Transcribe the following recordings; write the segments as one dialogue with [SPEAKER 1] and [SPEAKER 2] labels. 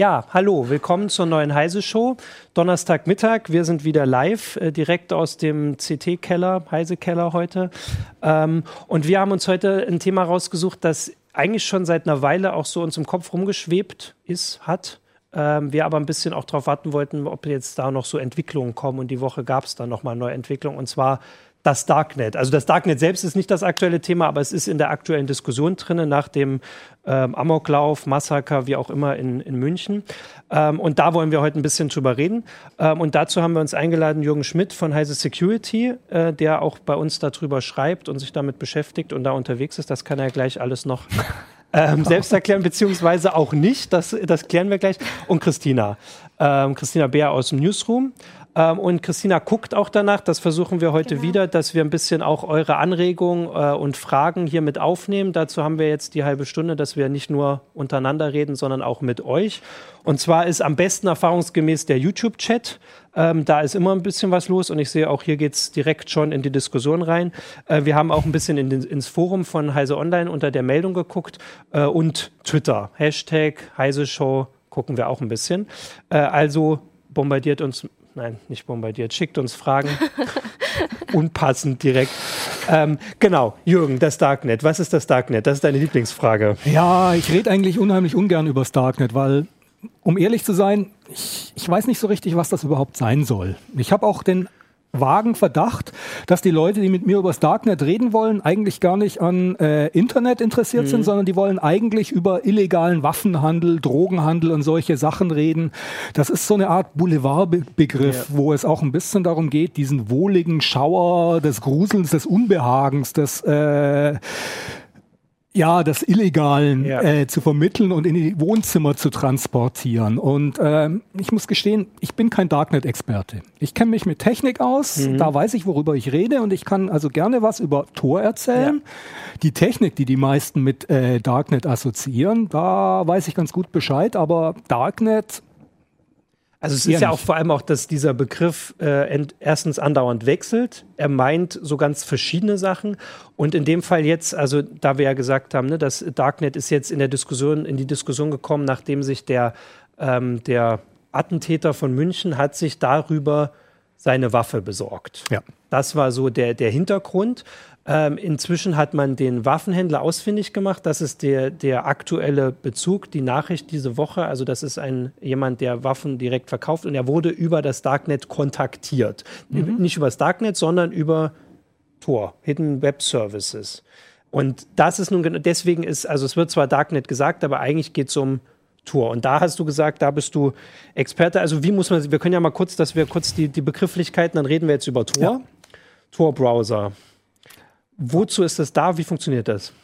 [SPEAKER 1] Ja, hallo, willkommen zur neuen Heise Show. Donnerstagmittag, wir sind wieder live, äh, direkt aus dem CT-Keller, Heise-Keller heute. Ähm, und wir haben uns heute ein Thema rausgesucht, das eigentlich schon seit einer Weile auch so uns im Kopf rumgeschwebt ist, hat. Ähm, wir aber ein bisschen auch darauf warten wollten, ob jetzt da noch so Entwicklungen kommen. Und die Woche gab es dann nochmal neue Entwicklungen. Und zwar das Darknet. Also das Darknet selbst ist nicht das aktuelle Thema, aber es ist in der aktuellen Diskussion drin, nach dem ähm, Amoklauf, Massaker, wie auch immer in, in München. Ähm, und da wollen wir heute ein bisschen drüber reden. Ähm, und dazu haben wir uns eingeladen, Jürgen Schmidt von Heise Security, äh, der auch bei uns darüber schreibt und sich damit beschäftigt und da unterwegs ist. Das kann er gleich alles noch ähm, selbst erklären, beziehungsweise auch nicht. Das, das klären wir gleich. Und Christina. Ähm, Christina Bär aus dem Newsroom. Ähm, und Christina guckt auch danach, das versuchen wir heute genau. wieder, dass wir ein bisschen auch eure Anregungen äh, und Fragen hier mit aufnehmen. Dazu haben wir jetzt die halbe Stunde, dass wir nicht nur untereinander reden, sondern auch mit euch. Und zwar ist am besten erfahrungsgemäß der YouTube-Chat. Ähm, da ist immer ein bisschen was los und ich sehe auch hier geht es direkt schon in die Diskussion rein. Äh, wir haben auch ein bisschen in den, ins Forum von Heise Online unter der Meldung geguckt äh, und Twitter. Hashtag Heise Show gucken wir auch ein bisschen. Äh, also bombardiert uns nein, nicht bombardiert, schickt uns Fragen. Unpassend direkt. Ähm, genau, Jürgen, das Darknet. Was ist das Darknet? Das ist deine Lieblingsfrage.
[SPEAKER 2] Ja, ich rede eigentlich unheimlich ungern über das Darknet, weil, um ehrlich zu sein, ich, ich weiß nicht so richtig, was das überhaupt sein soll. Ich habe auch den vagen Verdacht, dass die Leute, die mit mir über das Darknet reden wollen, eigentlich gar nicht an äh, Internet interessiert mhm. sind, sondern die wollen eigentlich über illegalen Waffenhandel, Drogenhandel und solche Sachen reden. Das ist so eine Art Boulevardbegriff, ja. wo es auch ein bisschen darum geht, diesen wohligen Schauer des Gruselns, des Unbehagens, des äh, ja, des Illegalen ja. Äh, zu vermitteln und in die Wohnzimmer zu transportieren. Und ähm, ich muss gestehen, ich bin kein Darknet-Experte. Ich kenne mich mit Technik aus, mhm. da weiß ich, worüber ich rede und ich kann also gerne was über Tor erzählen. Ja. Die Technik, die die meisten mit äh, Darknet assoziieren, da weiß ich ganz gut Bescheid, aber Darknet
[SPEAKER 1] also es ist ja auch vor allem auch, dass dieser Begriff äh, erstens andauernd wechselt. Er meint so ganz verschiedene Sachen. Und in dem Fall jetzt, also da wir ja gesagt haben, ne, das Darknet ist jetzt in der Diskussion, in die Diskussion gekommen, nachdem sich der, ähm, der Attentäter von München hat sich darüber seine Waffe besorgt. Ja. Das war so der, der Hintergrund. Ähm, inzwischen hat man den Waffenhändler ausfindig gemacht. Das ist der, der aktuelle Bezug, die Nachricht diese Woche. Also das ist ein jemand, der Waffen direkt verkauft und er wurde über das Darknet kontaktiert. Mhm. Nicht über das Darknet, sondern über Tor, Hidden Web Services. Und das ist nun deswegen ist, also es wird zwar Darknet gesagt, aber eigentlich geht es um Tor. Und da hast du gesagt, da bist du Experte. Also wie muss man, wir können ja mal kurz, dass wir kurz die, die Begrifflichkeiten, dann reden wir jetzt über Tor. Ja. Tor-Browser. Wozu ist das da? Wie funktioniert das?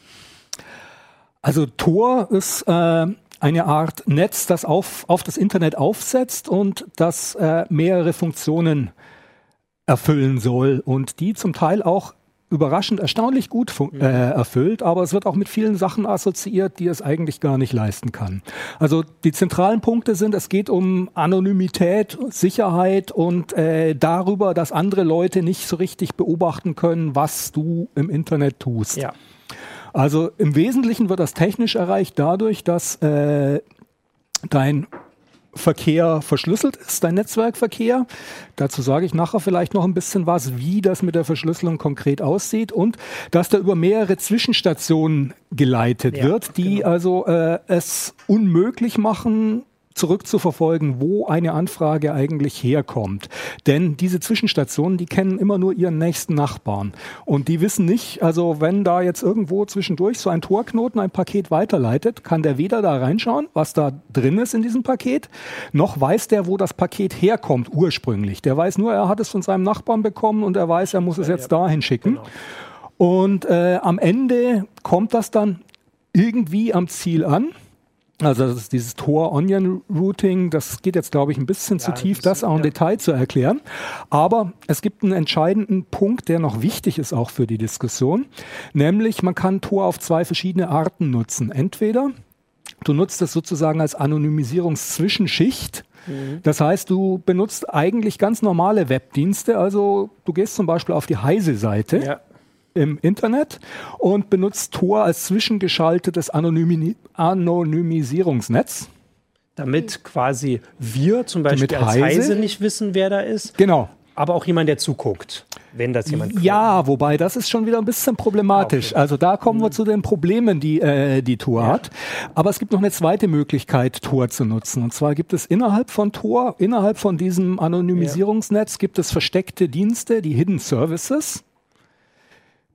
[SPEAKER 2] Also Tor ist äh, eine Art Netz, das auf, auf das Internet aufsetzt und das äh, mehrere Funktionen erfüllen soll und die zum Teil auch überraschend erstaunlich gut äh, erfüllt, aber es wird auch mit vielen Sachen assoziiert, die es eigentlich gar nicht leisten kann. Also die zentralen Punkte sind, es geht um Anonymität, Sicherheit und äh, darüber, dass andere Leute nicht so richtig beobachten können, was du im Internet tust. Ja. Also im Wesentlichen wird das technisch erreicht dadurch, dass äh, dein Verkehr verschlüsselt ist, dein Netzwerkverkehr. Dazu sage ich nachher vielleicht noch ein bisschen was, wie das mit der Verschlüsselung konkret aussieht und dass da über mehrere Zwischenstationen geleitet ja, wird, die genau. also äh, es unmöglich machen, zurückzuverfolgen, wo eine Anfrage eigentlich herkommt. Denn diese Zwischenstationen, die kennen immer nur ihren nächsten Nachbarn. Und die wissen nicht, also wenn da jetzt irgendwo zwischendurch so ein Torknoten ein Paket weiterleitet, kann der weder da reinschauen, was da drin ist in diesem Paket, noch weiß der, wo das Paket herkommt ursprünglich. Der weiß nur, er hat es von seinem Nachbarn bekommen und er weiß, er muss es jetzt dahin schicken. Genau. Und äh, am Ende kommt das dann irgendwie am Ziel an. Also das ist dieses Tor-Onion-Routing, das geht jetzt, glaube ich, ein bisschen ja, zu tief, das auch im ja. Detail zu erklären. Aber es gibt einen entscheidenden Punkt, der noch wichtig ist auch für die Diskussion, nämlich man kann Tor auf zwei verschiedene Arten nutzen. Entweder du nutzt es sozusagen als Anonymisierungszwischenschicht, mhm. das heißt, du benutzt eigentlich ganz normale Webdienste. Also du gehst zum Beispiel auf die Heise-Seite ja im Internet und benutzt Tor als zwischengeschaltetes Anonymi Anonymisierungsnetz.
[SPEAKER 1] damit quasi wir zum Beispiel
[SPEAKER 2] Damit
[SPEAKER 1] als
[SPEAKER 2] Heise-
[SPEAKER 1] Heise nicht wissen, wer da ist,
[SPEAKER 2] Genau.
[SPEAKER 1] aber auch jemand, der zuguckt, wenn das jemand
[SPEAKER 2] Ja, wobei das ist schon wieder ein bisschen problematisch.
[SPEAKER 1] Okay.
[SPEAKER 2] Also da kommen wir zu den Problemen, die äh, die Tor hat. Aber es gibt noch eine zweite Möglichkeit, Tor zu nutzen. Und zwar gibt es innerhalb von Tor, innerhalb von diesem Anonymisierungsnetz, gibt es versteckte Dienste, die Hidden Services.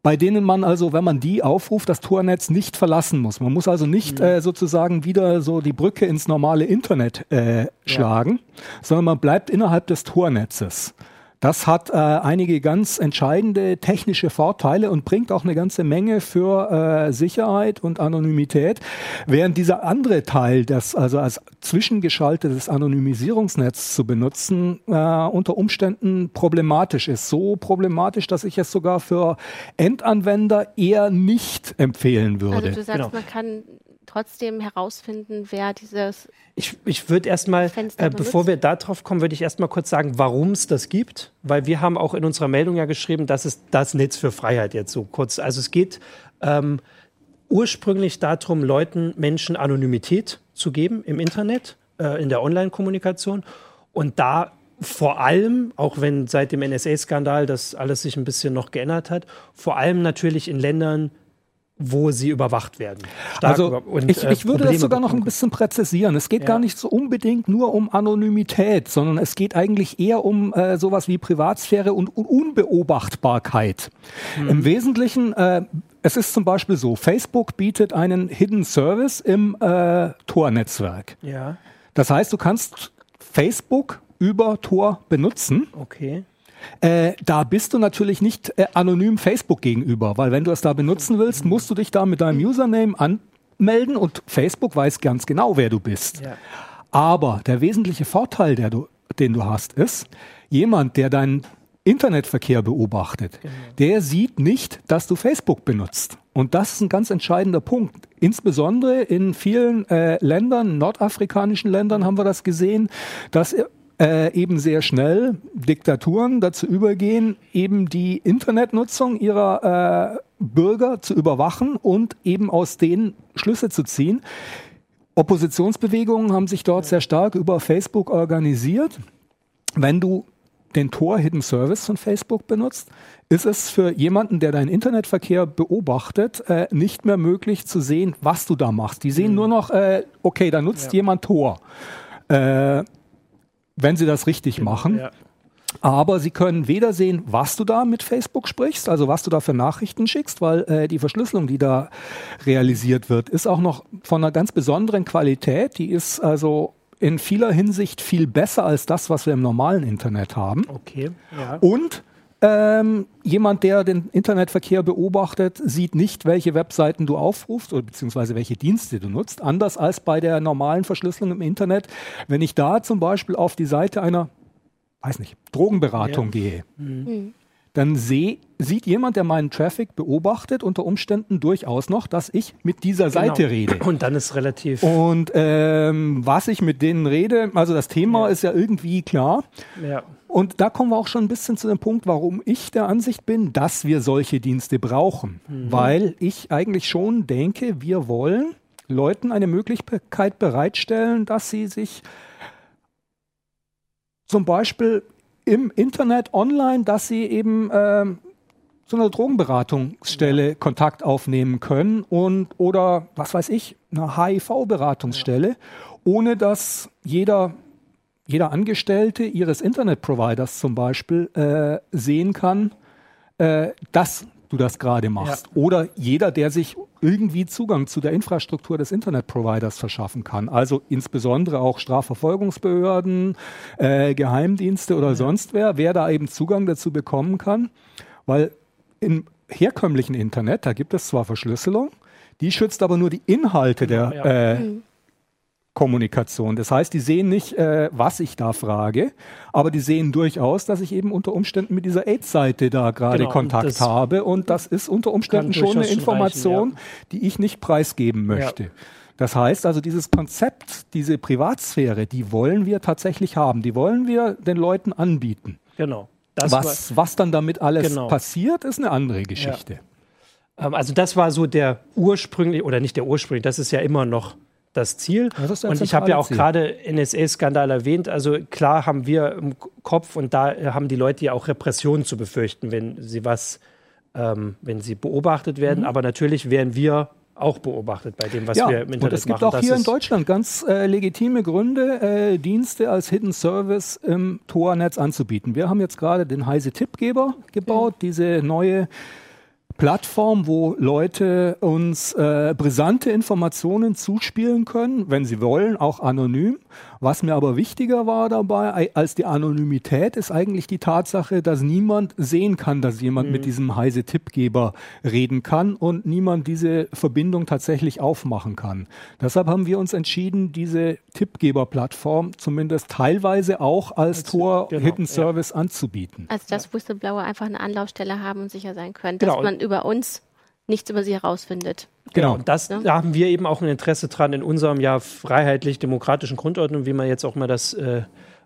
[SPEAKER 2] Bei denen man also, wenn man die aufruft, das Tornetz nicht verlassen muss. Man muss also nicht
[SPEAKER 1] Mhm.
[SPEAKER 2] äh, sozusagen wieder so die Brücke ins normale Internet äh, schlagen, sondern man bleibt innerhalb des Tornetzes. Das hat äh, einige ganz entscheidende technische Vorteile und bringt auch eine ganze Menge für äh, Sicherheit und Anonymität, während dieser andere Teil, das also als zwischengeschaltetes Anonymisierungsnetz zu benutzen, äh, unter Umständen problematisch ist. So problematisch, dass ich es sogar für Endanwender eher nicht empfehlen würde.
[SPEAKER 3] Also du sagst,
[SPEAKER 1] Genau.
[SPEAKER 3] man kann trotzdem herausfinden, wer dieses
[SPEAKER 1] Ich, ich würde erstmal, äh, bevor wir da drauf kommen, würde ich erstmal kurz sagen, warum es das gibt. Weil wir haben auch in unserer Meldung ja geschrieben, das ist das Netz für Freiheit jetzt so kurz. Also es geht ähm, ursprünglich darum, Leuten, Menschen Anonymität zu geben im Internet, äh, in der Online-Kommunikation. Und da vor allem, auch wenn seit dem NSA-Skandal das alles sich ein bisschen noch geändert hat, vor allem natürlich in Ländern, wo sie überwacht werden. Stark
[SPEAKER 2] Also
[SPEAKER 1] über- und,
[SPEAKER 2] ich,
[SPEAKER 1] äh,
[SPEAKER 2] ich würde
[SPEAKER 1] Probleme
[SPEAKER 2] das sogar noch ein bisschen präzisieren. Es geht
[SPEAKER 1] Ja.
[SPEAKER 2] gar nicht so unbedingt nur um Anonymität, sondern es geht eigentlich eher um äh, sowas wie Privatsphäre und Un- Unbeobachtbarkeit.
[SPEAKER 1] Hm.
[SPEAKER 2] Im Wesentlichen, äh, es ist zum Beispiel so, Facebook bietet einen Hidden Service im äh, Tor-Netzwerk.
[SPEAKER 1] Ja,
[SPEAKER 2] Das heißt, du kannst Facebook über Tor benutzen.
[SPEAKER 1] okay.
[SPEAKER 2] Äh, da bist du natürlich nicht äh, anonym Facebook gegenüber, weil wenn du es da benutzen willst, musst du dich da mit deinem Username anmelden und Facebook weiß ganz genau, wer du bist.
[SPEAKER 1] Ja.
[SPEAKER 2] Aber der wesentliche Vorteil, der du, den du hast, ist, jemand, der deinen Internetverkehr beobachtet, der sieht nicht, dass du Facebook benutzt. Und das ist ein ganz entscheidender Punkt. Insbesondere in vielen äh, Ländern, nordafrikanischen Ländern haben wir das gesehen, dass äh, eben sehr schnell Diktaturen dazu übergehen, eben die Internetnutzung ihrer äh, Bürger zu überwachen und eben aus denen Schlüsse zu ziehen. Oppositionsbewegungen haben sich dort sehr stark über Facebook organisiert. Wenn du den Tor Hidden Service von Facebook benutzt, ist es für jemanden, der deinen Internetverkehr beobachtet, äh, nicht mehr möglich zu sehen, was du da machst. Die sehen nur noch, äh, okay, da nutzt
[SPEAKER 1] Ja.
[SPEAKER 2] jemand Tor. Äh, wenn sie das richtig machen.
[SPEAKER 1] Ja.
[SPEAKER 2] Aber sie können weder sehen, was du da mit Facebook sprichst, also was du da für Nachrichten schickst, weil äh, die Verschlüsselung, die da realisiert wird, ist auch noch von einer ganz besonderen Qualität. Die ist also in vieler Hinsicht viel besser als das, was wir im normalen Internet haben.
[SPEAKER 1] Okay, ja.
[SPEAKER 2] Und ähm, jemand, der den Internetverkehr beobachtet, sieht nicht, welche Webseiten du aufrufst oder beziehungsweise welche Dienste du nutzt. Anders als bei der normalen Verschlüsselung im Internet. Wenn ich da zum Beispiel auf die Seite einer, weiß nicht, Drogenberatung
[SPEAKER 1] Ja.
[SPEAKER 2] gehe,
[SPEAKER 3] Mhm.
[SPEAKER 2] Dann seh, sieht jemand, der meinen Traffic beobachtet, unter Umständen durchaus noch, dass ich mit dieser Seite
[SPEAKER 1] Genau.
[SPEAKER 2] rede.
[SPEAKER 1] Und dann ist relativ.
[SPEAKER 2] Und ähm, was ich mit denen rede, also das Thema
[SPEAKER 1] Ja.
[SPEAKER 2] ist ja irgendwie klar.
[SPEAKER 1] Ja.
[SPEAKER 2] Und da kommen wir auch schon ein bisschen zu dem Punkt, warum ich der Ansicht bin, dass wir solche Dienste brauchen. Weil ich eigentlich schon denke, wir wollen Leuten eine Möglichkeit bereitstellen, dass sie sich zum Beispiel im Internet online, dass sie eben ähm, zu einer Drogenberatungsstelle Kontakt aufnehmen können und oder was weiß ich, einer HIV-Beratungsstelle, ohne dass jeder jeder Angestellte ihres Internetproviders zum Beispiel äh, sehen kann, äh, dass du das gerade machst. Oder jeder, der sich irgendwie Zugang zu der Infrastruktur des Internetproviders verschaffen kann. Also insbesondere auch Strafverfolgungsbehörden, äh, Geheimdienste oder sonst wer, wer da eben Zugang dazu bekommen kann. Weil im herkömmlichen Internet, da gibt es zwar Verschlüsselung, die schützt aber nur die Inhalte der
[SPEAKER 1] Ja.
[SPEAKER 2] äh, Kommunikation. Das heißt, die sehen nicht, äh, was ich da frage, aber die sehen durchaus, dass ich eben unter Umständen mit dieser AIDS-Seite da gerade
[SPEAKER 1] Genau, und
[SPEAKER 2] Kontakt
[SPEAKER 1] das
[SPEAKER 2] habe und das ist unter Umständen schon eine Information,
[SPEAKER 1] reichen,
[SPEAKER 2] die ich nicht preisgeben möchte. Das heißt also, dieses Konzept, diese Privatsphäre, die wollen wir tatsächlich haben. Die wollen wir den Leuten anbieten.
[SPEAKER 1] Genau.
[SPEAKER 2] Was, was dann damit alles
[SPEAKER 1] Genau.
[SPEAKER 2] passiert, ist eine andere Geschichte.
[SPEAKER 1] ähm, also das war so der ursprüngliche, oder nicht der ursprüngliche, das ist ja immer noch das Ziel. Das und ich habe ja auch gerade NSA-Skandal erwähnt. Also klar haben wir im Kopf und da haben die Leute ja auch Repressionen zu befürchten, wenn sie was, ähm, wenn sie beobachtet werden. Mhm. Aber natürlich wären wir auch beobachtet bei dem, was
[SPEAKER 2] ja,
[SPEAKER 1] wir im Internet machen.
[SPEAKER 2] Und es gibt machen. auch das hier in Deutschland ganz äh, legitime Gründe, äh, Dienste als Hidden Service im Tor-Netz anzubieten. Wir haben jetzt gerade den Heise Tippgeber gebaut, ja. diese neue Plattform, wo Leute uns äh, brisante Informationen zuspielen können, wenn sie wollen, auch anonym. Was mir aber wichtiger war dabei als die Anonymität, ist eigentlich die Tatsache, dass niemand sehen kann, dass jemand mhm. mit diesem heise Tippgeber reden kann und niemand diese Verbindung tatsächlich aufmachen kann. Deshalb haben wir uns entschieden, diese Tippgeber-Plattform zumindest teilweise auch als, als Tor genau, Hidden Service ja. anzubieten.
[SPEAKER 3] Also dass Whistleblower einfach eine Anlaufstelle haben und sicher sein können, dass genau. man über uns nichts über sie herausfindet.
[SPEAKER 1] Genau, und das, ja? da haben wir eben auch ein Interesse dran in unserem ja freiheitlich-demokratischen Grundordnung, wie man jetzt auch mal das, äh,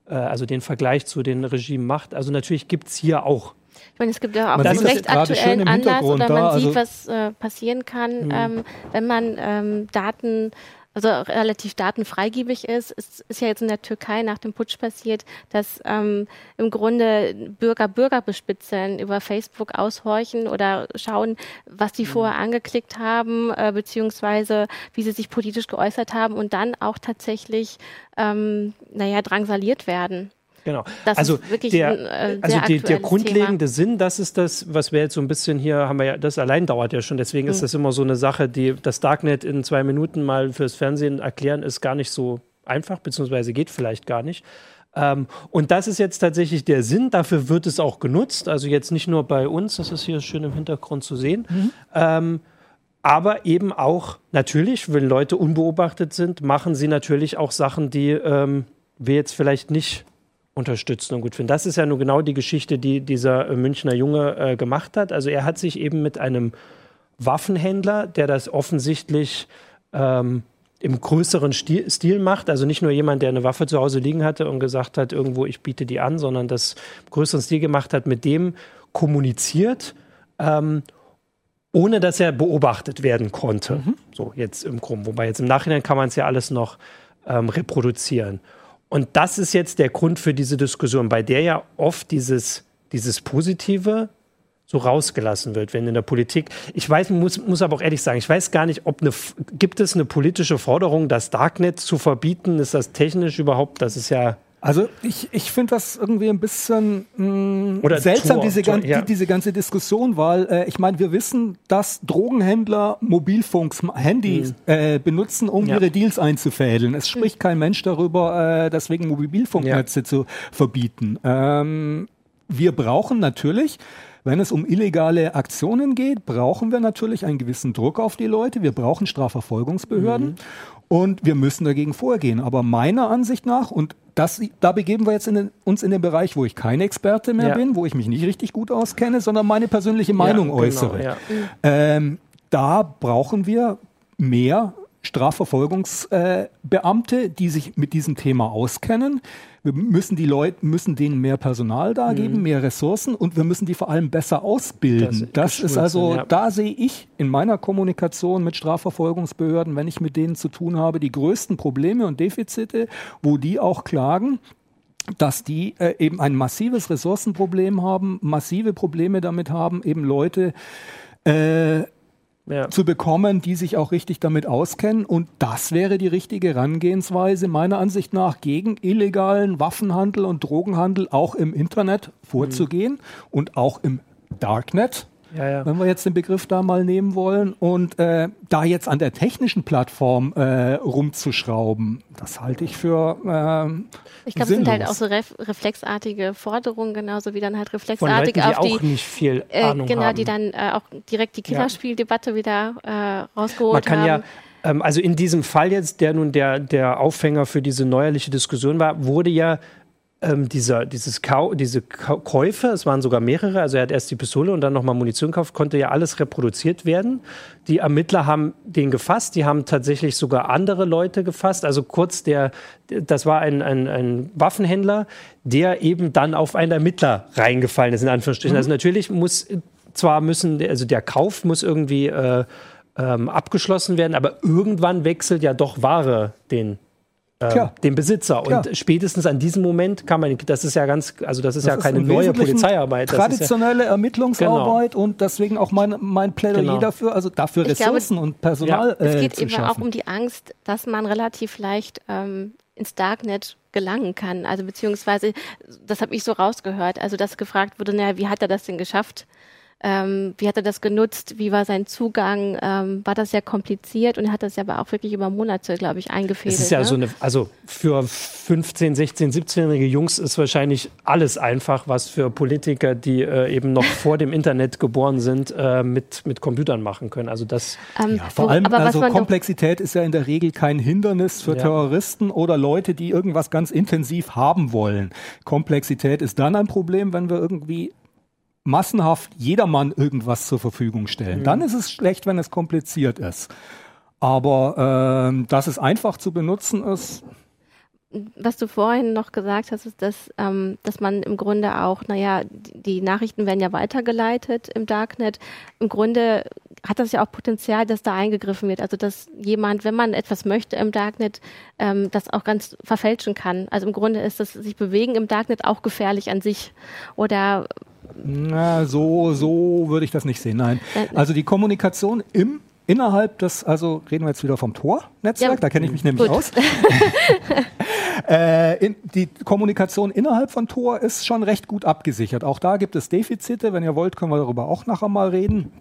[SPEAKER 1] äh, also den Vergleich zu den Regimen macht. Also natürlich gibt es hier auch
[SPEAKER 3] ich meine, es gibt ja auch einen recht aktuellen Anlass oder man da, sieht, also was äh, passieren kann, mhm. ähm, wenn man ähm, Daten also relativ datenfreigebig ist. Es ist ja jetzt in der Türkei nach dem Putsch passiert, dass ähm, im Grunde Bürger Bürger bespitzeln, über Facebook aushorchen oder schauen, was die mhm. vorher angeklickt haben, äh, beziehungsweise wie sie sich politisch geäußert haben und dann auch tatsächlich, ähm, naja, drangsaliert werden.
[SPEAKER 1] Genau. Das also der, ein, äh, also die, der grundlegende Thema. Sinn, das ist das, was wir jetzt so ein bisschen hier haben wir ja, das allein dauert ja schon. Deswegen mhm. ist das immer so eine Sache, die das Darknet in zwei Minuten mal fürs Fernsehen erklären, ist gar nicht so einfach, beziehungsweise geht vielleicht gar nicht. Ähm, und das ist jetzt tatsächlich der Sinn, dafür wird es auch genutzt. Also jetzt nicht nur bei uns, das ist hier schön im Hintergrund zu sehen. Mhm. Ähm, aber eben auch natürlich, wenn Leute unbeobachtet sind, machen sie natürlich auch Sachen, die ähm, wir jetzt vielleicht nicht unterstützen und gut finden. Das ist ja nur genau die Geschichte, die dieser äh, Münchner Junge äh, gemacht hat. Also er hat sich eben mit einem Waffenhändler, der das offensichtlich ähm, im größeren Stil, Stil, macht, also nicht nur jemand, der eine Waffe zu Hause liegen hatte und gesagt hat, irgendwo ich biete die an, sondern das im größeren Stil gemacht hat, mit dem kommuniziert, ähm, ohne dass er beobachtet werden konnte. Mhm. So jetzt im Grunde. Wobei jetzt im Nachhinein kann man es ja alles noch ähm, reproduzieren. Und das ist jetzt der Grund für diese Diskussion, bei der ja oft dieses, dieses Positive so rausgelassen wird, wenn in der Politik. Ich weiß, muss, muss aber auch ehrlich sagen, ich weiß gar nicht, ob eine, gibt es eine politische Forderung, das Darknet zu verbieten? Ist das technisch überhaupt? Das ist ja
[SPEAKER 2] also ich, ich finde das irgendwie ein bisschen mh, mm, seltsam, Tor, diese, Tor, ja. die, diese ganze Diskussion, weil äh, ich meine, wir wissen, dass Drogenhändler Mobilfunks, Handys mhm. äh, benutzen, um ja. ihre Deals einzufädeln. Es spricht kein Mensch darüber, äh, deswegen Mobilfunknetze ja. zu verbieten. Ähm, wir brauchen natürlich wenn es um illegale Aktionen geht, brauchen wir natürlich einen gewissen Druck auf die Leute. Wir brauchen Strafverfolgungsbehörden. Mhm. Und wir müssen dagegen vorgehen. Aber meiner Ansicht nach, und das, da begeben wir jetzt in den, uns in den Bereich, wo ich kein Experte mehr ja. bin, wo ich mich nicht richtig gut auskenne, sondern meine persönliche Meinung ja, genau, äußere. Ja. Ähm, da brauchen wir mehr Strafverfolgungsbeamte, äh, die sich mit diesem Thema auskennen. Wir müssen die Leute, müssen denen mehr Personal da geben, mhm. mehr Ressourcen und wir müssen die vor allem besser ausbilden. Das, das ist also, ja. da sehe ich in meiner Kommunikation mit Strafverfolgungsbehörden, wenn ich mit denen zu tun habe, die größten Probleme und Defizite, wo die auch klagen dass die äh, eben ein massives Ressourcenproblem haben, massive Probleme damit haben, eben Leute äh, ja. zu bekommen, die sich auch richtig damit auskennen. Und das wäre die richtige Herangehensweise meiner Ansicht nach gegen illegalen Waffenhandel und Drogenhandel auch im Internet vorzugehen mhm. und auch im Darknet ja, ja. wenn wir jetzt den Begriff da mal nehmen wollen. Und äh, da jetzt an der technischen Plattform äh, rumzuschrauben, das halte ich für. Äh,
[SPEAKER 3] ich glaube, es sind halt auch so ref reflexartige Forderungen, genauso wie dann halt reflexartig
[SPEAKER 1] Leuten, die auf die. nicht viel äh, Ahnung
[SPEAKER 3] genau,
[SPEAKER 1] haben.
[SPEAKER 3] die dann äh, auch direkt die Killerspieldebatte ja. wieder äh, rausgeholt Man kann haben. Ja
[SPEAKER 1] ähm, also in diesem Fall jetzt, der nun der, der Aufhänger für diese neuerliche Diskussion war, wurde ja ähm, dieser, dieses Kau diese Käufe, es waren sogar mehrere, also er hat erst die Pistole und dann nochmal Munition gekauft, konnte ja alles reproduziert werden. Die Ermittler haben den gefasst, die haben tatsächlich sogar andere Leute gefasst. Also kurz, der, das war ein, ein, ein Waffenhändler, der eben dann auf einen Ermittler reingefallen ist, in Anführungsstrichen. Mhm. Also natürlich muss zwar müssen, also der Kauf muss irgendwie äh, ähm, abgeschlossen werden, aber irgendwann wechselt ja doch Ware den äh, dem Besitzer. Klar. Und spätestens an diesem Moment kann man, das ist ja ganz, also das ist das ja keine ist neue Polizeiarbeit.
[SPEAKER 2] traditionelle ja, Ermittlungsarbeit genau. und deswegen auch mein, mein Plädoyer genau. dafür, also dafür Ressourcen glaube, und Personal.
[SPEAKER 3] Ja. Äh, es geht eben schaffen. auch um die Angst, dass man relativ leicht ähm, ins Darknet gelangen kann. Also beziehungsweise, das habe ich so rausgehört, also dass gefragt wurde, naja, wie hat er das denn geschafft? Ähm, wie hat er das genutzt? Wie war sein Zugang? Ähm, war das sehr kompliziert? Und er hat das ja aber auch wirklich über Monate, glaube ich, eingefädelt.
[SPEAKER 1] Es ist ja
[SPEAKER 3] ne?
[SPEAKER 1] so eine, also für 15, 16, 17-jährige Jungs ist wahrscheinlich alles einfach, was für Politiker, die äh, eben noch vor dem Internet geboren sind, äh, mit, mit Computern machen können. Also das.
[SPEAKER 2] Ähm, ja, vor allem, also Komplexität ist ja in der Regel kein Hindernis für ja. Terroristen oder Leute, die irgendwas ganz intensiv haben wollen. Komplexität ist dann ein Problem, wenn wir irgendwie massenhaft jedermann irgendwas zur Verfügung stellen. Mhm. Dann ist es schlecht, wenn es kompliziert ist. Aber äh, dass es einfach zu benutzen ist.
[SPEAKER 3] Was du vorhin noch gesagt hast, ist, dass, ähm, dass man im Grunde auch, naja, die Nachrichten werden ja weitergeleitet im Darknet. Im Grunde hat das ja auch Potenzial, dass da eingegriffen wird. Also dass jemand, wenn man etwas möchte im Darknet, ähm, das auch ganz verfälschen kann. Also im Grunde ist das sich bewegen im Darknet auch gefährlich an sich. Oder
[SPEAKER 2] na, so, so würde ich das nicht sehen. Nein. Also die Kommunikation im innerhalb des, also reden wir jetzt wieder vom Tor-Netzwerk, ja, da kenne ich mich nämlich gut. aus. äh, in, die Kommunikation innerhalb von Tor ist schon recht gut abgesichert. Auch da gibt es Defizite. Wenn ihr wollt, können wir darüber auch nachher mal reden.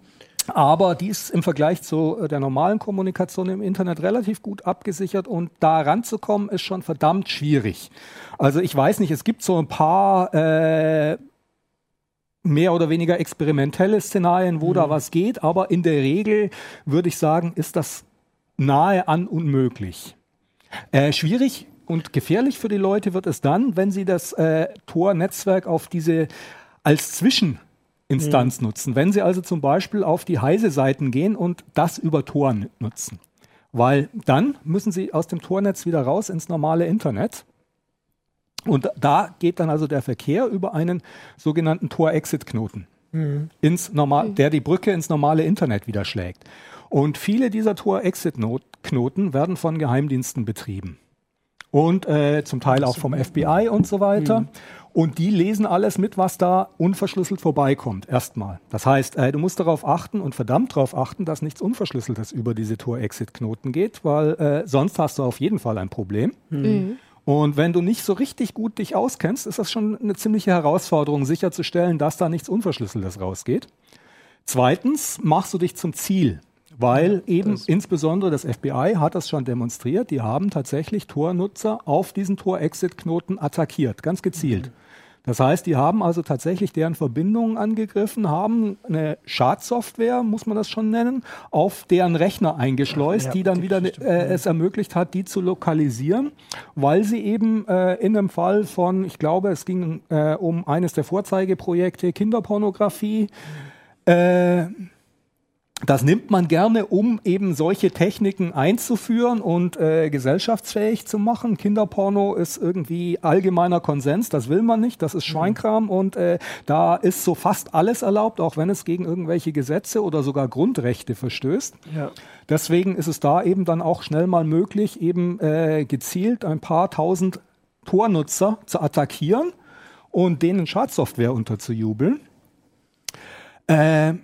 [SPEAKER 2] Aber die ist im Vergleich zu der normalen Kommunikation im Internet relativ gut abgesichert und da ranzukommen ist schon verdammt schwierig. Also ich weiß nicht, es gibt so ein paar äh, mehr oder weniger experimentelle Szenarien, wo mhm. da was geht, aber in der Regel würde ich sagen, ist das nahe an unmöglich. Äh, schwierig und gefährlich für die Leute wird es dann, wenn sie das äh, Tor-Netzwerk auf diese als Zwischeninstanz mhm. nutzen. Wenn sie also zum Beispiel auf die Heise-Seiten gehen und das über Tor nutzen. Weil dann müssen sie aus dem Tornetz wieder raus ins normale Internet und da geht dann also der Verkehr über einen sogenannten Tor-Exit-Knoten, mhm. ins normal, mhm. der die Brücke ins normale Internet wieder schlägt. Und viele dieser Tor-Exit-Knoten werden von Geheimdiensten betrieben. Und äh, zum Teil auch vom FBI und so weiter. Mhm. Und die lesen alles mit, was da unverschlüsselt vorbeikommt, erstmal. Das heißt, äh, du musst darauf achten und verdammt darauf achten, dass nichts Unverschlüsseltes über diese Tor-Exit-Knoten geht, weil äh, sonst hast du auf jeden Fall ein Problem. Mhm. Und wenn du nicht so richtig gut dich auskennst, ist das schon eine ziemliche Herausforderung, sicherzustellen, dass da nichts Unverschlüsseltes rausgeht. Zweitens machst du dich zum Ziel, weil eben das insbesondere das FBI hat das schon demonstriert. Die haben tatsächlich Tornutzer auf diesen Tor-Exit-Knoten attackiert, ganz gezielt. Mhm. Das heißt, die haben also tatsächlich deren Verbindungen angegriffen, haben eine Schadsoftware, muss man das schon nennen, auf deren Rechner eingeschleust, ja, die dann wieder äh, es ermöglicht hat, die zu lokalisieren, weil sie eben äh, in einem Fall von, ich glaube, es ging äh, um eines der Vorzeigeprojekte Kinderpornografie, äh, das nimmt man gerne, um eben solche Techniken einzuführen und äh, gesellschaftsfähig zu machen. Kinderporno ist irgendwie allgemeiner Konsens, das will man nicht, das ist mhm. Schweinkram und äh, da ist so fast alles erlaubt, auch wenn es gegen irgendwelche Gesetze oder sogar Grundrechte verstößt. Ja. Deswegen ist es da eben dann auch schnell mal möglich, eben äh, gezielt ein paar tausend Tornutzer zu attackieren und denen Schadsoftware unterzujubeln. Äh,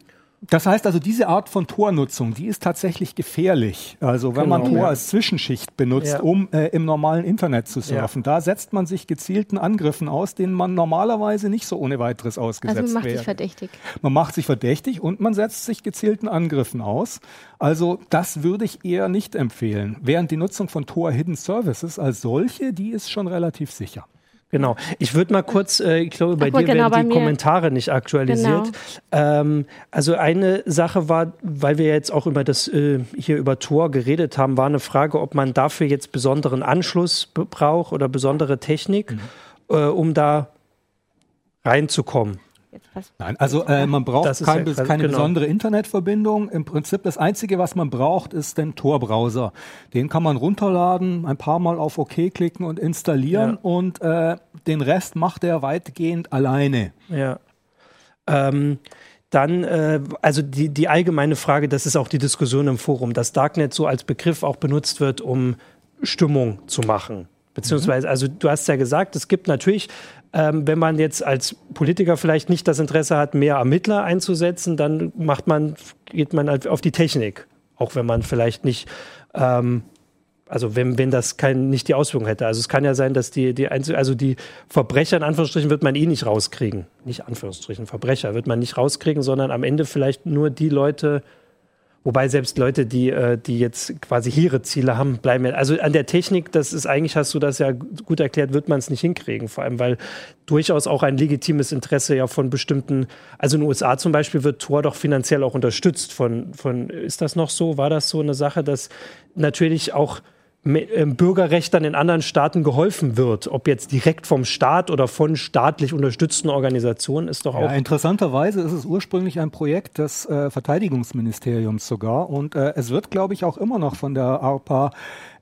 [SPEAKER 2] das heißt also, diese Art von Tornutzung, die ist tatsächlich gefährlich. Also wenn genau, man Tor ja. als Zwischenschicht benutzt, ja. um äh, im normalen Internet zu surfen, ja. da setzt man sich gezielten Angriffen aus, denen man normalerweise nicht so ohne weiteres ausgesetzt wäre. Also man macht wäre. sich verdächtig. Man macht sich verdächtig und man setzt sich gezielten Angriffen aus. Also das würde ich eher nicht empfehlen. Während die Nutzung von Tor Hidden Services als solche, die ist schon relativ sicher.
[SPEAKER 1] Genau. Ich würde mal kurz, äh, ich glaube, bei Ach, dir genau, werden die Kommentare nicht aktualisiert. Genau. Ähm, also eine Sache war, weil wir jetzt auch über das äh, hier über Tor geredet haben, war eine Frage, ob man dafür jetzt besonderen Anschluss braucht oder besondere Technik, mhm. äh, um da reinzukommen.
[SPEAKER 2] Nein, also äh, man braucht kein, ja, keine genau. besondere Internetverbindung. Im Prinzip das Einzige, was man braucht, ist den Tor-Browser. Den kann man runterladen, ein paar Mal auf OK klicken und installieren ja. und äh, den Rest macht er weitgehend alleine.
[SPEAKER 1] Ja. Ähm, dann, äh, also die, die allgemeine Frage, das ist auch die Diskussion im Forum, dass Darknet so als Begriff auch benutzt wird, um Stimmung zu machen. Beziehungsweise, also du hast ja gesagt, es gibt natürlich, ähm, wenn man jetzt als Politiker vielleicht nicht das Interesse hat, mehr Ermittler einzusetzen, dann macht man, geht man halt auf die Technik. Auch wenn man vielleicht nicht ähm, also wenn, wenn das kein, nicht die Auswirkung hätte. Also es kann ja sein, dass die, die also die Verbrecher in Anführungsstrichen wird man eh nicht rauskriegen. Nicht Anführungsstrichen, Verbrecher wird man nicht rauskriegen, sondern am Ende vielleicht nur die Leute, wobei selbst Leute, die, äh, die jetzt quasi ihre Ziele haben, bleiben ja. Also an der Technik, das ist eigentlich, hast du das ja gut erklärt, wird man es nicht hinkriegen. Vor allem, weil durchaus auch ein legitimes Interesse ja von bestimmten, also in den USA zum Beispiel wird Tor doch finanziell auch unterstützt von, von, ist das noch so? War das so eine Sache, dass natürlich auch Bürgerrechtern in anderen Staaten geholfen wird, ob jetzt direkt vom Staat oder von staatlich unterstützten Organisationen, ist doch auch. Ja,
[SPEAKER 2] interessanterweise ist es ursprünglich ein Projekt des äh, Verteidigungsministeriums sogar und äh, es wird, glaube ich, auch immer noch von der ARPA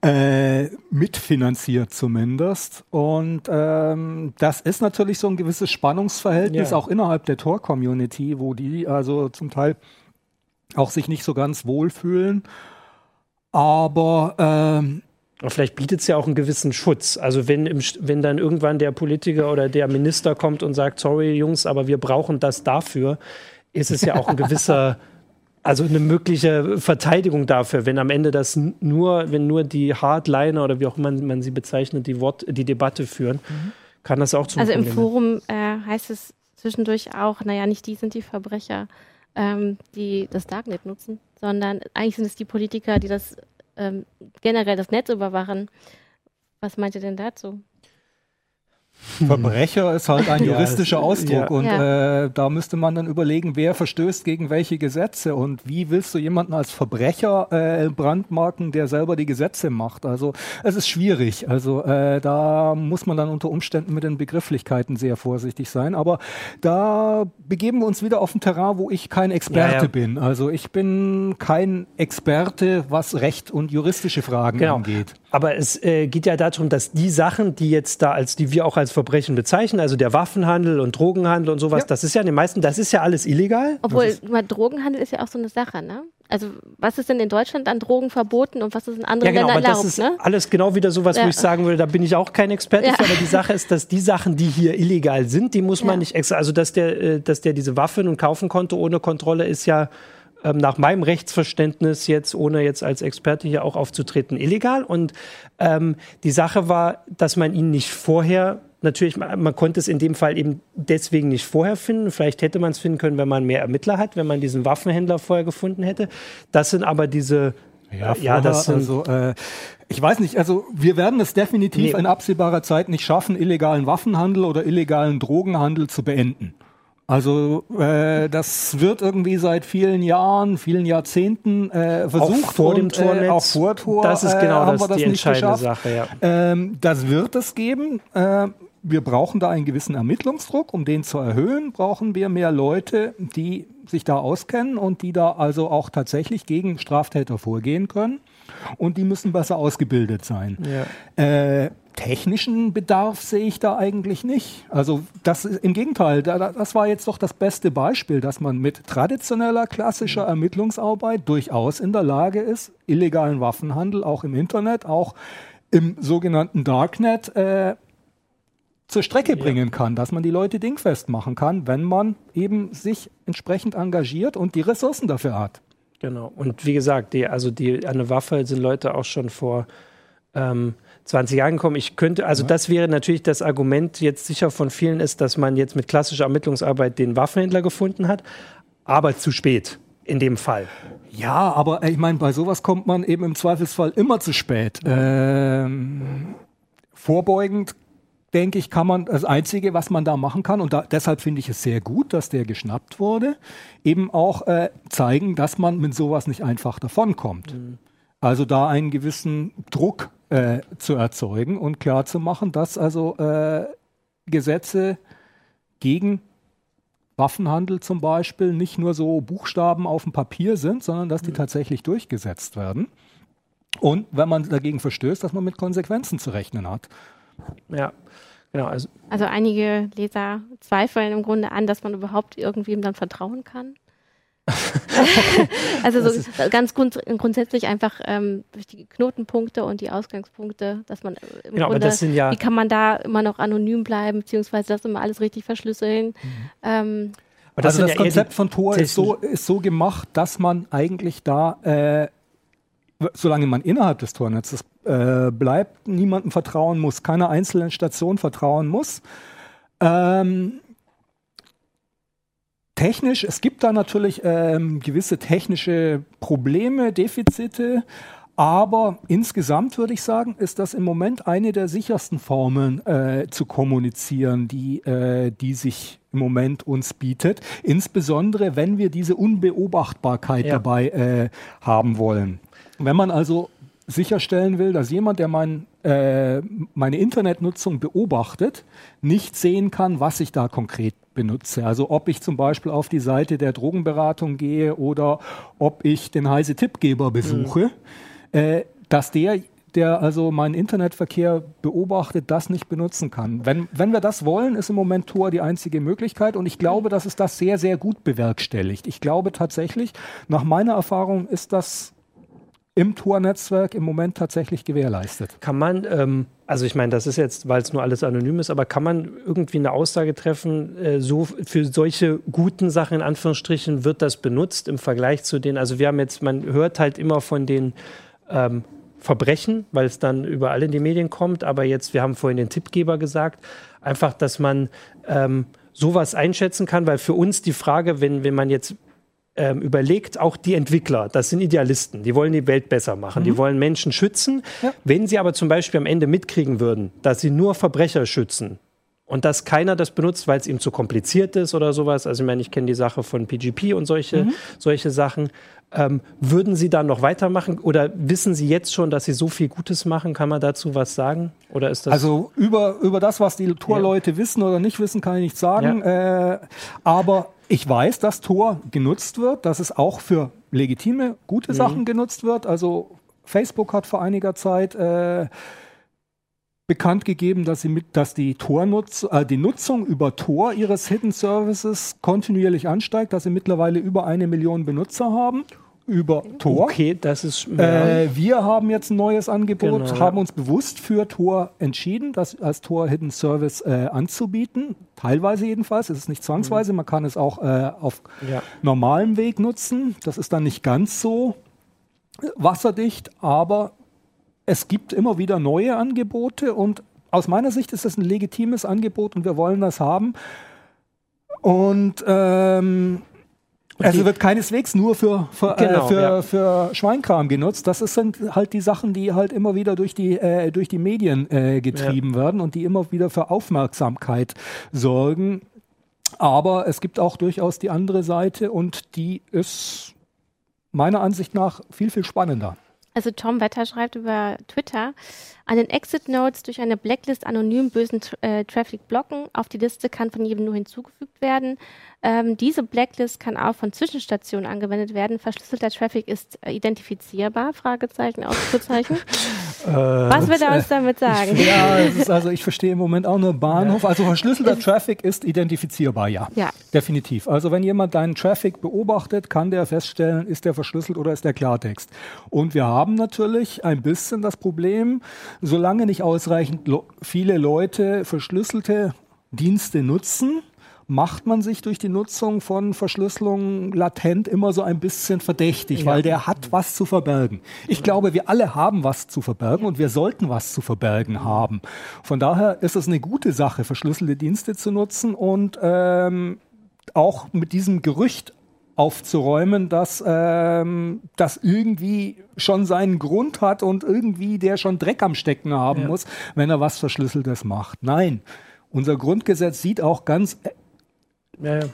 [SPEAKER 2] äh, mitfinanziert zumindest. Und ähm, das ist natürlich so ein gewisses Spannungsverhältnis ja. auch innerhalb der Tor-Community, wo die also zum Teil auch sich nicht so ganz wohlfühlen. Aber ähm,
[SPEAKER 1] Vielleicht bietet es ja auch einen gewissen Schutz. Also wenn, im, wenn dann irgendwann der Politiker oder der Minister kommt und sagt, sorry Jungs, aber wir brauchen das dafür, ist es ja auch ein gewisser, also eine mögliche Verteidigung dafür, wenn am Ende das nur, wenn nur die Hardliner oder wie auch immer man sie bezeichnet, die, Wort, die Debatte führen, mhm. kann das auch zum
[SPEAKER 3] Also Problem im Forum äh, heißt es zwischendurch auch, naja, nicht die sind die Verbrecher, ähm, die das Darknet nutzen, sondern eigentlich sind es die Politiker, die das ähm, generell das Netz überwachen. Was meint ihr denn dazu?
[SPEAKER 2] Verbrecher ist halt ein juristischer ja, Ausdruck ja. und ja. Äh, da müsste man dann überlegen, wer verstößt gegen welche Gesetze und wie willst du jemanden als Verbrecher äh, brandmarken, der selber die Gesetze macht. Also es ist schwierig. Also äh, da muss man dann unter Umständen mit den Begrifflichkeiten sehr vorsichtig sein. Aber da begeben wir uns wieder auf ein Terrain, wo ich kein Experte bin. Also ich bin kein Experte, was Recht und juristische Fragen genau. angeht.
[SPEAKER 1] Aber es äh, geht ja darum, dass die Sachen, die jetzt da als die wir auch als Verbrechen bezeichnen, also der Waffenhandel und Drogenhandel und sowas, ja. das ist ja in den meisten, das ist ja alles illegal.
[SPEAKER 3] Obwohl, ist, Drogenhandel ist ja auch so eine Sache, ne? Also was ist denn in Deutschland an Drogen verboten und was ist in anderen ja, genau, Ländern erlaubt?
[SPEAKER 1] Das ist ne? alles genau wieder sowas, ja. wo ich sagen würde, da bin ich auch kein Experte ja. für, aber die Sache ist, dass die Sachen, die hier illegal sind, die muss man nicht extra, also dass der, äh, dass der diese Waffen und kaufen konnte ohne Kontrolle, ist ja ähm, nach meinem Rechtsverständnis jetzt, ohne jetzt als Experte hier auch aufzutreten, illegal. Und ähm, die Sache war, dass man ihn nicht vorher natürlich, man konnte es in dem Fall eben deswegen nicht vorher finden. Vielleicht hätte man es finden können, wenn man mehr Ermittler hat, wenn man diesen Waffenhändler vorher gefunden hätte. Das sind aber diese
[SPEAKER 2] ja, vorher, ja, das sind, also äh, ich weiß nicht, also wir werden es definitiv nee. in absehbarer Zeit nicht schaffen, illegalen Waffenhandel oder illegalen Drogenhandel zu beenden. Also äh, das wird irgendwie seit vielen Jahren, vielen Jahrzehnten äh, versucht. Auch
[SPEAKER 1] vor und, dem Tornetz. Äh,
[SPEAKER 2] auch vor Tor.
[SPEAKER 1] Das ist genau äh, das, das die entscheidende Sache. Ja.
[SPEAKER 2] Ähm, das wird es geben. Äh, wir brauchen da einen gewissen Ermittlungsdruck. Um den zu erhöhen, brauchen wir mehr Leute, die sich da auskennen und die da also auch tatsächlich gegen Straftäter vorgehen können. Und die müssen besser ausgebildet sein. Ja. Technischen Bedarf sehe ich da eigentlich nicht. Also das im Gegenteil, da, das war jetzt doch das beste Beispiel, dass man mit traditioneller klassischer Ermittlungsarbeit durchaus in der Lage ist, illegalen Waffenhandel auch im Internet, auch im sogenannten Darknet äh, zur Strecke bringen kann, dass man die Leute dingfest machen kann, wenn man eben sich entsprechend engagiert und die Ressourcen dafür hat.
[SPEAKER 1] Genau. Und wie gesagt, die, also die, eine Waffe sind Leute auch schon vor ähm, 20 Jahren gekommen. Ich könnte, also das wäre natürlich das Argument jetzt sicher von vielen ist, dass man jetzt mit klassischer Ermittlungsarbeit den Waffenhändler gefunden hat, aber zu spät in dem Fall.
[SPEAKER 2] Ja, aber ich meine, bei sowas kommt man eben im Zweifelsfall immer zu spät. Ähm, vorbeugend denke ich, kann man das Einzige, was man da machen kann, und da, deshalb finde ich es sehr gut, dass der geschnappt wurde, eben auch äh, zeigen, dass man mit sowas nicht einfach davonkommt. Mhm. Also da einen gewissen Druck äh, zu erzeugen und klar zu machen, dass also äh, Gesetze gegen Waffenhandel zum Beispiel nicht nur so Buchstaben auf dem Papier sind, sondern dass die mhm. tatsächlich durchgesetzt werden. Und wenn man dagegen verstößt, dass man mit Konsequenzen zu rechnen hat.
[SPEAKER 1] Ja, genau.
[SPEAKER 3] Also, also einige Leser zweifeln im Grunde an, dass man überhaupt irgendwem dann vertrauen kann. also so ganz grund grundsätzlich einfach ähm, durch die Knotenpunkte und die Ausgangspunkte, dass man im
[SPEAKER 1] genau, Grunde, ja
[SPEAKER 3] wie kann man da immer noch anonym bleiben, beziehungsweise das immer alles richtig verschlüsseln. Mhm.
[SPEAKER 2] Ähm, das also das ja Konzept von Tor ist so, ist so gemacht, dass man eigentlich da, äh, solange man innerhalb des Tornetzes äh, bleibt, niemandem vertrauen muss, keiner einzelnen Station vertrauen muss. Ähm, technisch, es gibt da natürlich ähm, gewisse technische Probleme, Defizite, aber insgesamt würde ich sagen, ist das im Moment eine der sichersten Formen äh, zu kommunizieren, die, äh, die sich im Moment uns bietet. Insbesondere, wenn wir diese Unbeobachtbarkeit ja. dabei äh, haben wollen. Wenn man also sicherstellen will, dass jemand, der mein, äh, meine Internetnutzung beobachtet, nicht sehen kann, was ich da konkret benutze. Also ob ich zum Beispiel auf die Seite der Drogenberatung gehe oder ob ich den heise Tippgeber besuche. Mhm äh, dass der der also meinen Internetverkehr beobachtet, das nicht benutzen kann. Wenn, wenn wir das wollen, ist im Moment Tor die einzige Möglichkeit und ich glaube, dass es das sehr, sehr gut bewerkstelligt. Ich glaube tatsächlich, nach meiner Erfahrung ist das im Tor-Netzwerk im Moment tatsächlich gewährleistet.
[SPEAKER 1] Kann man, ähm, also ich meine, das ist jetzt, weil es nur alles anonym ist, aber kann man irgendwie eine Aussage treffen, äh, so für solche guten Sachen in Anführungsstrichen wird das benutzt im Vergleich zu den, also wir haben jetzt, man hört halt immer von den ähm, Verbrechen, weil es dann überall in die Medien kommt. Aber jetzt, wir haben vorhin den Tippgeber gesagt, einfach, dass man ähm, sowas einschätzen kann, weil für uns die Frage, wenn, wenn man jetzt ähm, überlegt, auch die Entwickler, das sind Idealisten, die wollen die Welt besser machen, mhm. die wollen Menschen schützen. Ja. Wenn sie aber zum Beispiel am Ende mitkriegen würden, dass sie nur Verbrecher schützen, und dass keiner das benutzt, weil es ihm zu kompliziert ist oder sowas. Also ich meine, ich kenne die Sache von PGP und solche, mhm. solche Sachen. Ähm, würden Sie da noch weitermachen oder wissen Sie jetzt schon, dass Sie so viel Gutes machen? Kann man dazu was sagen? Oder ist das
[SPEAKER 2] also über, über das, was die Tor-Leute ja. wissen oder nicht wissen, kann ich nicht sagen. Ja. Äh, aber ich weiß, dass Tor genutzt wird, dass es auch für legitime, gute mhm. Sachen genutzt wird. Also Facebook hat vor einiger Zeit äh, bekannt gegeben, dass, sie mit, dass die, Tor-Nutz, äh, die Nutzung über Tor ihres Hidden Services kontinuierlich ansteigt, dass sie mittlerweile über eine Million Benutzer haben über Tor.
[SPEAKER 1] Okay, das ist.
[SPEAKER 2] Äh, wir haben jetzt ein neues Angebot, genau, haben uns bewusst für Tor entschieden, das als Tor Hidden Service äh, anzubieten. Teilweise jedenfalls. Es ist nicht zwangsweise, mhm. man kann es auch äh, auf ja. normalem Weg nutzen. Das ist dann nicht ganz so wasserdicht, aber es gibt immer wieder neue Angebote und aus meiner Sicht ist das ein legitimes Angebot und wir wollen das haben. Und ähm, also wird keineswegs nur für, für, äh, genau, äh, für, ja. für Schweinkram genutzt. Das sind halt die Sachen, die halt immer wieder durch die, äh, durch die Medien äh, getrieben ja. werden und die immer wieder für Aufmerksamkeit sorgen. Aber es gibt auch durchaus die andere Seite und die ist meiner Ansicht nach viel, viel spannender.
[SPEAKER 3] Also Tom Wetter schreibt über Twitter, an den Exit Notes durch eine Blacklist anonym bösen äh, Traffic blocken. Auf die Liste kann von jedem nur hinzugefügt werden. Ähm, diese Blacklist kann auch von Zwischenstationen angewendet werden. Verschlüsselter Traffic ist äh, identifizierbar? Fragezeichen, Ausrufezeichen. äh, Was will er uns damit sagen?
[SPEAKER 2] Ich, ja, also ich verstehe im Moment auch nur Bahnhof. Also verschlüsselter Traffic ist identifizierbar, ja. Ja. Definitiv. Also wenn jemand deinen Traffic beobachtet, kann der feststellen, ist der verschlüsselt oder ist der Klartext. Und wir haben natürlich ein bisschen das Problem, solange nicht ausreichend viele Leute verschlüsselte Dienste nutzen, macht man sich durch die Nutzung von Verschlüsselung latent immer so ein bisschen verdächtig, ja. weil der hat was zu verbergen. Ich glaube, wir alle haben was zu verbergen und wir sollten was zu verbergen haben. Von daher ist es eine gute Sache, verschlüsselte Dienste zu nutzen und ähm, auch mit diesem Gerücht aufzuräumen, dass ähm, das irgendwie schon seinen Grund hat und irgendwie der schon Dreck am Stecken haben ja. muss, wenn er was Verschlüsseltes macht. Nein, unser Grundgesetz sieht auch ganz ja, ja.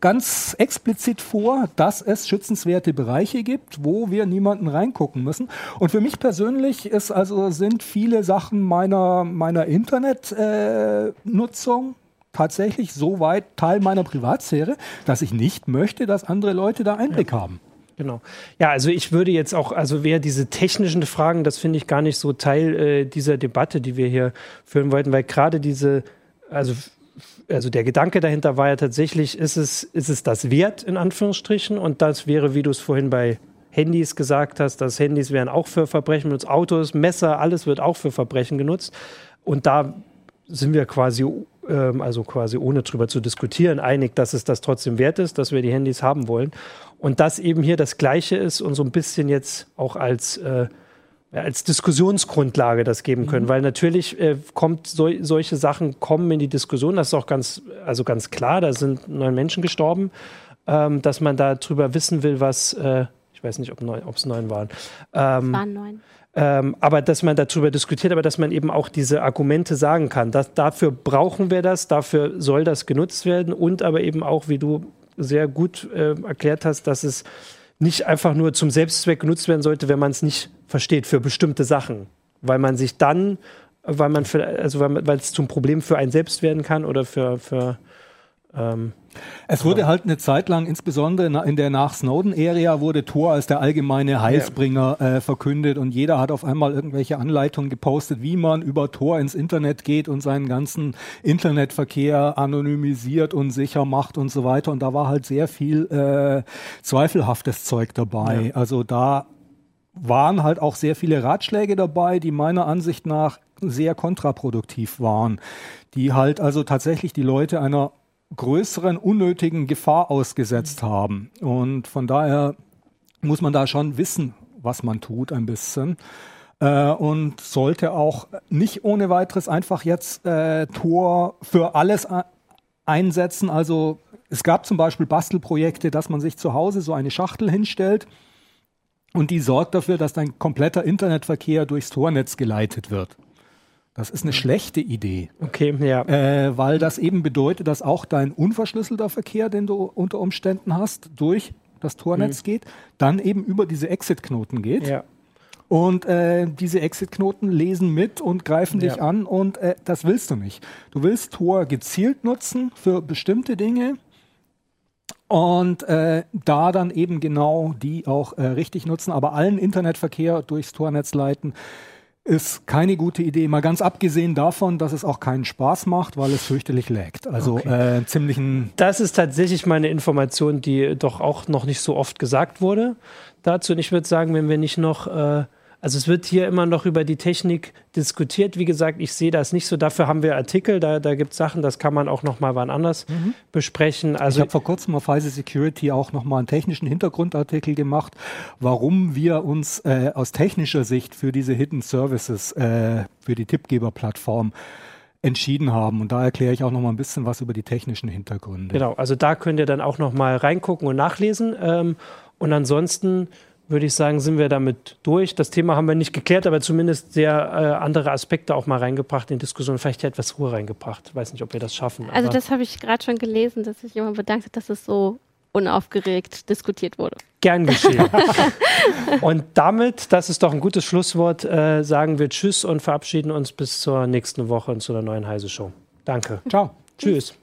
[SPEAKER 2] ganz explizit vor, dass es schützenswerte Bereiche gibt, wo wir niemanden reingucken müssen. Und für mich persönlich ist also sind viele Sachen meiner meiner Internetnutzung äh, tatsächlich so weit Teil meiner Privatsphäre, dass ich nicht möchte, dass andere Leute da Einblick ja. haben.
[SPEAKER 1] Genau. Ja, also ich würde jetzt auch, also wer diese technischen Fragen, das finde ich gar nicht so Teil äh, dieser Debatte, die wir hier führen wollten, weil gerade diese, also also der Gedanke dahinter war ja tatsächlich, ist es, ist es das wert, in Anführungsstrichen? Und das wäre, wie du es vorhin bei Handys gesagt hast, dass Handys werden auch für Verbrechen benutzt, Autos, Messer, alles wird auch für Verbrechen genutzt. Und da sind wir quasi, also quasi ohne drüber zu diskutieren, einig, dass es das trotzdem wert ist, dass wir die Handys haben wollen. Und dass eben hier das Gleiche ist und so ein bisschen jetzt auch als äh, als Diskussionsgrundlage das geben können, mhm. weil natürlich äh, kommt so, solche Sachen kommen in die Diskussion, das ist auch ganz, also ganz klar, da sind neun Menschen gestorben, ähm, dass man darüber wissen will, was, äh, ich weiß nicht, ob es neun waren. Ähm, es waren neun. Ähm, aber dass man darüber diskutiert, aber dass man eben auch diese Argumente sagen kann. Dass, dafür brauchen wir das, dafür soll das genutzt werden und aber eben auch, wie du sehr gut äh, erklärt hast, dass es nicht einfach nur zum Selbstzweck genutzt werden sollte, wenn man es nicht versteht für bestimmte Sachen, weil man sich dann, weil man für, also weil es zum Problem für einen selbst werden kann oder für, für
[SPEAKER 2] ähm, es wurde halt eine Zeit lang, insbesondere in der nach Snowden-Area, wurde Tor als der allgemeine Heilsbringer äh, verkündet und jeder hat auf einmal irgendwelche Anleitungen gepostet, wie man über Tor ins Internet geht und seinen ganzen Internetverkehr anonymisiert und sicher macht und so weiter. Und da war halt sehr viel äh, zweifelhaftes Zeug dabei. Ja. Also da waren halt auch sehr viele Ratschläge dabei, die meiner Ansicht nach sehr kontraproduktiv waren, die halt also tatsächlich die Leute einer größeren unnötigen Gefahr ausgesetzt haben. Und von daher muss man da schon wissen, was man tut, ein bisschen. Äh, und sollte auch nicht ohne weiteres einfach jetzt äh, Tor für alles einsetzen. Also es gab zum Beispiel Bastelprojekte, dass man sich zu Hause so eine Schachtel hinstellt und die sorgt dafür, dass dein kompletter Internetverkehr durchs Tornetz geleitet wird. Das ist eine schlechte Idee.
[SPEAKER 1] Okay, ja.
[SPEAKER 2] Äh, weil das eben bedeutet, dass auch dein unverschlüsselter Verkehr, den du unter Umständen hast, durch das Tornetz mhm. geht, dann eben über diese Exit-Knoten geht. Ja. Und äh, diese Exit-Knoten lesen mit und greifen ja. dich an und äh, das willst du nicht. Du willst Tor gezielt nutzen für bestimmte Dinge und äh, da dann eben genau die auch äh, richtig nutzen, aber allen Internetverkehr durchs Tornetz leiten ist keine gute Idee. Mal ganz abgesehen davon, dass es auch keinen Spaß macht, weil es fürchterlich laggt. Also okay. äh, ziemlich
[SPEAKER 1] Das ist tatsächlich meine Information, die doch auch noch nicht so oft gesagt wurde dazu. Und ich würde sagen, wenn wir nicht noch äh, also es wird hier immer noch über die Technik diskutiert. Wie gesagt, ich sehe das nicht so. Dafür haben wir Artikel, da, da gibt es Sachen, das kann man auch noch mal wann anders mhm. besprechen.
[SPEAKER 2] Also ich habe vor kurzem auf Heise Security auch noch mal einen technischen Hintergrundartikel gemacht, warum wir uns äh, aus technischer Sicht für diese Hidden Services, äh, für die Tippgeberplattform entschieden haben. Und da erkläre ich auch noch mal ein bisschen was über die technischen Hintergründe.
[SPEAKER 1] Genau, also da könnt ihr dann auch noch mal reingucken und nachlesen. Ähm, und ansonsten würde ich sagen, sind wir damit durch. Das Thema haben wir nicht geklärt, aber zumindest sehr äh, andere Aspekte auch mal reingebracht in die Diskussion. Vielleicht etwas Ruhe reingebracht. Ich weiß nicht, ob wir das schaffen.
[SPEAKER 3] Also das habe ich gerade schon gelesen, dass sich jemand bedankt hat, dass es so unaufgeregt diskutiert wurde.
[SPEAKER 1] Gern geschehen. und damit, das ist doch ein gutes Schlusswort, äh, sagen wir Tschüss und verabschieden uns bis zur nächsten Woche und zu der neuen Heise Show. Danke.
[SPEAKER 2] Ciao.
[SPEAKER 1] Tschüss.